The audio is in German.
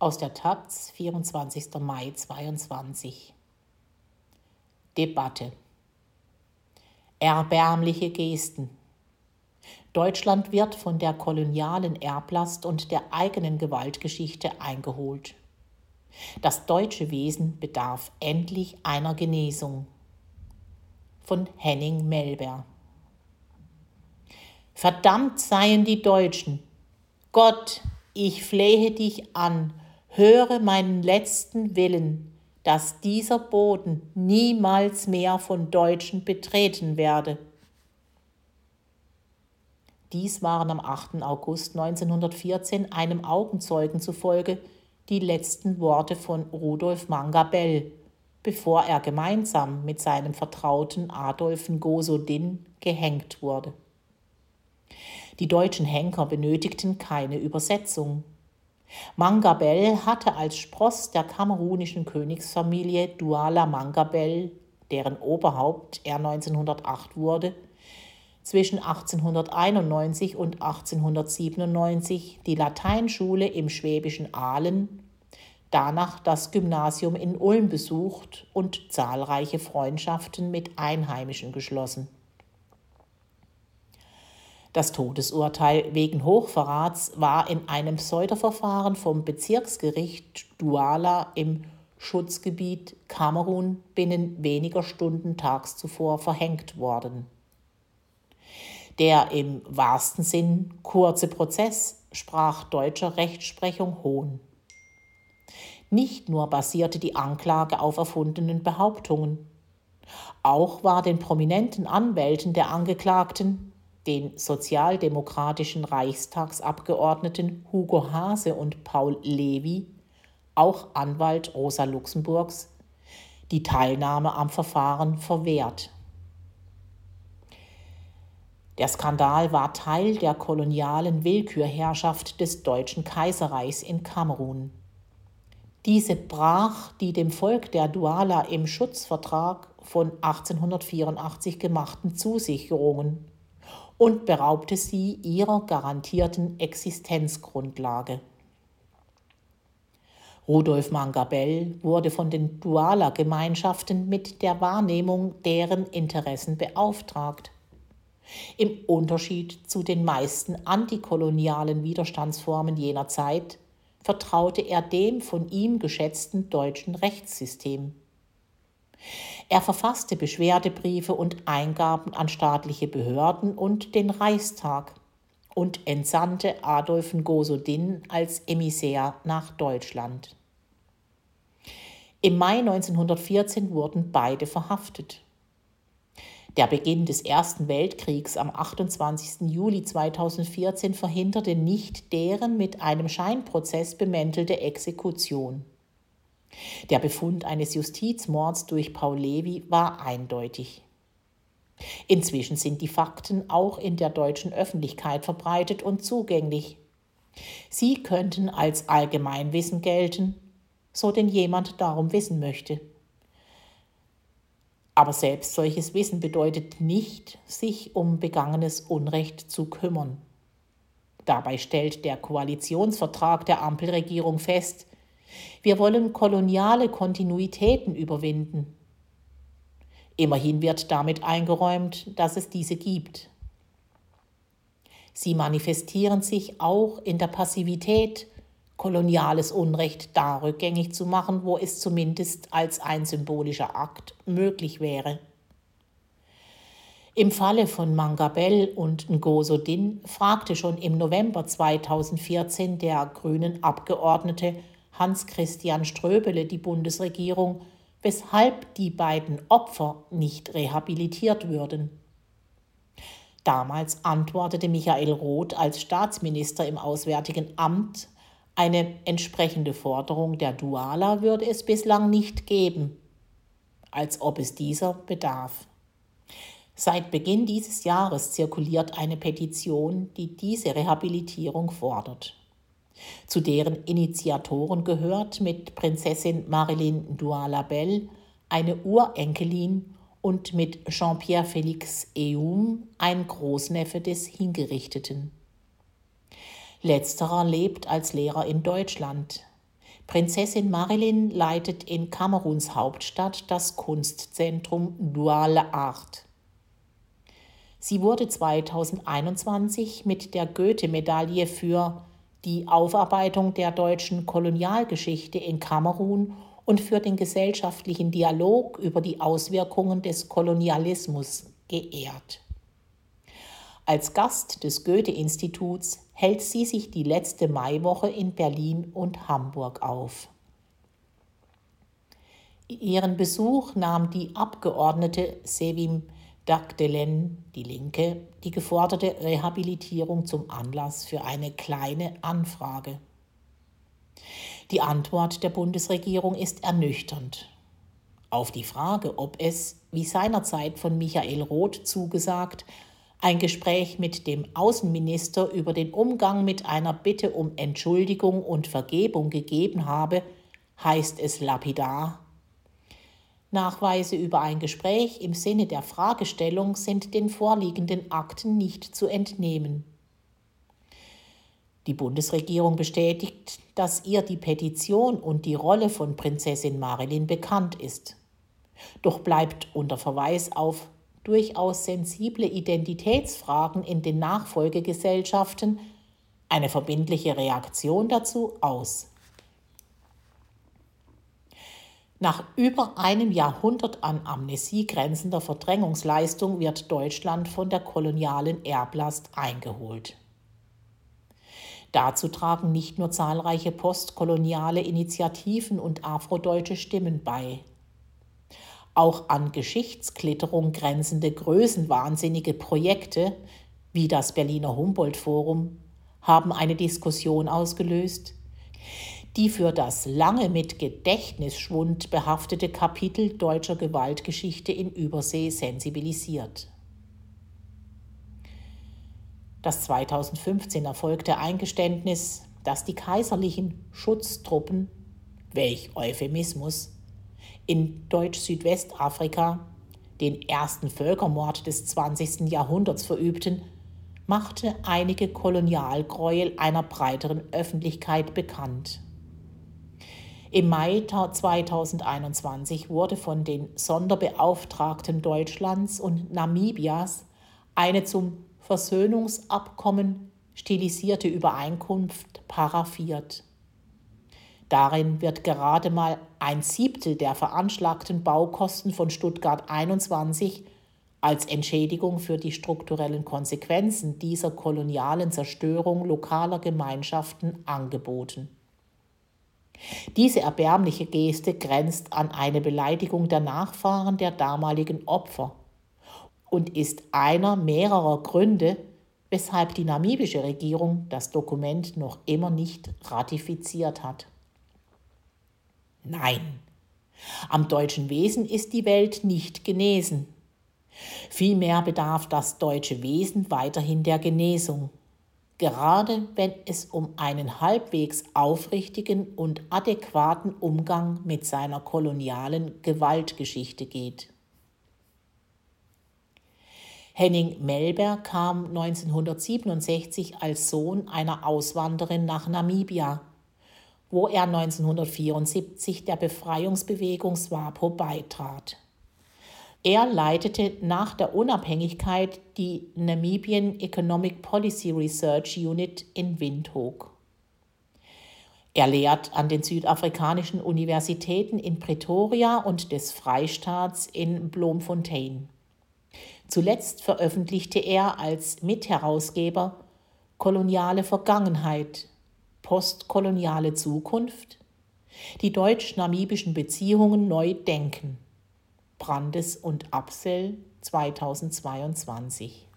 Aus der Taz, 24. Mai 22. Debatte. Erbärmliche Gesten. Deutschland wird von der kolonialen Erblast und der eigenen Gewaltgeschichte eingeholt. Das deutsche Wesen bedarf endlich einer Genesung. Von Henning Melber. Verdammt seien die Deutschen. Gott, ich flehe dich an, höre meinen letzten Willen, dass dieser Boden niemals mehr von Deutschen betreten werde. Dies waren am 8. August 1914 einem Augenzeugen zufolge die letzten Worte von Rudolf Mangabell, bevor er gemeinsam mit seinem Vertrauten Adolf Ngosodin gehängt wurde. Die deutschen Henker benötigten keine Übersetzung. Mangabell hatte als Spross der kamerunischen Königsfamilie Douala Mangabell, deren Oberhaupt er 1908 wurde, zwischen 1891 und 1897 die Lateinschule im schwäbischen Aalen, danach das Gymnasium in Ulm besucht und zahlreiche Freundschaften mit Einheimischen geschlossen. Das Todesurteil wegen Hochverrats war in einem Pseudoverfahren vom Bezirksgericht Douala im Schutzgebiet Kamerun binnen weniger Stunden tags zuvor verhängt worden. Der im wahrsten Sinn kurze Prozess sprach deutscher Rechtsprechung Hohn. Nicht nur basierte die Anklage auf erfundenen Behauptungen, auch war den prominenten Anwälten der Angeklagten den sozialdemokratischen Reichstagsabgeordneten Hugo Hase und Paul Levy, auch Anwalt Rosa Luxemburgs, die Teilnahme am Verfahren verwehrt. Der Skandal war Teil der kolonialen Willkürherrschaft des Deutschen Kaiserreichs in Kamerun. Diese brach die dem Volk der Douala im Schutzvertrag von 1884 gemachten Zusicherungen und beraubte sie ihrer garantierten Existenzgrundlage. Rudolf Mangabell wurde von den Duala-Gemeinschaften mit der Wahrnehmung deren Interessen beauftragt. Im Unterschied zu den meisten antikolonialen Widerstandsformen jener Zeit vertraute er dem von ihm geschätzten deutschen Rechtssystem. Er verfasste Beschwerdebriefe und Eingaben an staatliche Behörden und den Reichstag und entsandte Adolf Ngosodin als Emissär nach Deutschland. Im Mai 1914 wurden beide verhaftet. Der Beginn des Ersten Weltkriegs am 28. Juli 2014 verhinderte nicht deren mit einem Scheinprozess bemäntelte Exekution. Der Befund eines Justizmords durch Paul Levy war eindeutig. Inzwischen sind die Fakten auch in der deutschen Öffentlichkeit verbreitet und zugänglich. Sie könnten als Allgemeinwissen gelten, so denn jemand darum wissen möchte. Aber selbst solches Wissen bedeutet nicht, sich um begangenes Unrecht zu kümmern. Dabei stellt der Koalitionsvertrag der Ampelregierung fest, wir wollen koloniale Kontinuitäten überwinden. Immerhin wird damit eingeräumt, dass es diese gibt. Sie manifestieren sich auch in der Passivität, koloniales Unrecht da rückgängig zu machen, wo es zumindest als ein symbolischer Akt möglich wäre. Im Falle von Mangabell und Ngosodin fragte schon im November 2014 der grünen Abgeordnete Hans-Christian Ströbele die Bundesregierung, weshalb die beiden Opfer nicht rehabilitiert würden. Damals antwortete Michael Roth als Staatsminister im Auswärtigen Amt, eine entsprechende Forderung der Duala würde es bislang nicht geben, als ob es dieser bedarf. Seit Beginn dieses Jahres zirkuliert eine Petition, die diese Rehabilitierung fordert. Zu deren Initiatoren gehört mit Prinzessin Marilyn Douala-Bell eine Urenkelin und mit Jean-Pierre Félix Eum ein Großneffe des Hingerichteten. Letzterer lebt als Lehrer in Deutschland. Prinzessin Marilyn leitet in Kameruns Hauptstadt das Kunstzentrum Duale Art. Sie wurde 2021 mit der Goethe-Medaille für die Aufarbeitung der deutschen Kolonialgeschichte in Kamerun und für den gesellschaftlichen Dialog über die Auswirkungen des Kolonialismus geehrt. Als Gast des Goethe-Instituts hält sie sich die letzte Maiwoche in Berlin und Hamburg auf. Ihren Besuch nahm die Abgeordnete Sevim Dagdelen, die Linke, die geforderte Rehabilitierung zum Anlass für eine kleine Anfrage. Die Antwort der Bundesregierung ist ernüchternd. Auf die Frage, ob es, wie seinerzeit von Michael Roth zugesagt, ein Gespräch mit dem Außenminister über den Umgang mit einer Bitte um Entschuldigung und Vergebung gegeben habe, heißt es lapidar. Nachweise über ein Gespräch im Sinne der Fragestellung sind den vorliegenden Akten nicht zu entnehmen. Die Bundesregierung bestätigt, dass ihr die Petition und die Rolle von Prinzessin Marilyn bekannt ist. Doch bleibt unter Verweis auf durchaus sensible Identitätsfragen in den Nachfolgegesellschaften eine verbindliche Reaktion dazu aus. Nach über einem Jahrhundert an Amnesie grenzender Verdrängungsleistung wird Deutschland von der kolonialen Erblast eingeholt. Dazu tragen nicht nur zahlreiche postkoloniale Initiativen und afrodeutsche Stimmen bei. Auch an Geschichtsklitterung grenzende größenwahnsinnige Projekte wie das Berliner Humboldt Forum haben eine Diskussion ausgelöst, die für das lange mit Gedächtnisschwund behaftete Kapitel deutscher Gewaltgeschichte in Übersee sensibilisiert. Das 2015 erfolgte Eingeständnis, dass die kaiserlichen Schutztruppen, welch Euphemismus, in Deutsch-Südwestafrika den ersten Völkermord des 20. Jahrhunderts verübten, machte einige Kolonialgräuel einer breiteren Öffentlichkeit bekannt. Im Mai 2021 wurde von den Sonderbeauftragten Deutschlands und Namibias eine zum Versöhnungsabkommen stilisierte Übereinkunft paraffiert. Darin wird gerade mal ein Siebtel der veranschlagten Baukosten von Stuttgart 21 als Entschädigung für die strukturellen Konsequenzen dieser kolonialen Zerstörung lokaler Gemeinschaften angeboten. Diese erbärmliche Geste grenzt an eine Beleidigung der Nachfahren der damaligen Opfer und ist einer mehrerer Gründe, weshalb die namibische Regierung das Dokument noch immer nicht ratifiziert hat. Nein, am deutschen Wesen ist die Welt nicht genesen. Vielmehr bedarf das deutsche Wesen weiterhin der Genesung gerade wenn es um einen halbwegs aufrichtigen und adäquaten Umgang mit seiner kolonialen Gewaltgeschichte geht. Henning Melber kam 1967 als Sohn einer Auswanderin nach Namibia, wo er 1974 der Befreiungsbewegung SWAPO beitrat. Er leitete nach der Unabhängigkeit die Namibian Economic Policy Research Unit in Windhoek. Er lehrt an den südafrikanischen Universitäten in Pretoria und des Freistaats in Bloemfontein. Zuletzt veröffentlichte er als Mitherausgeber Koloniale Vergangenheit, postkoloniale Zukunft, die deutsch-namibischen Beziehungen neu denken Brandes und Apsel 2022.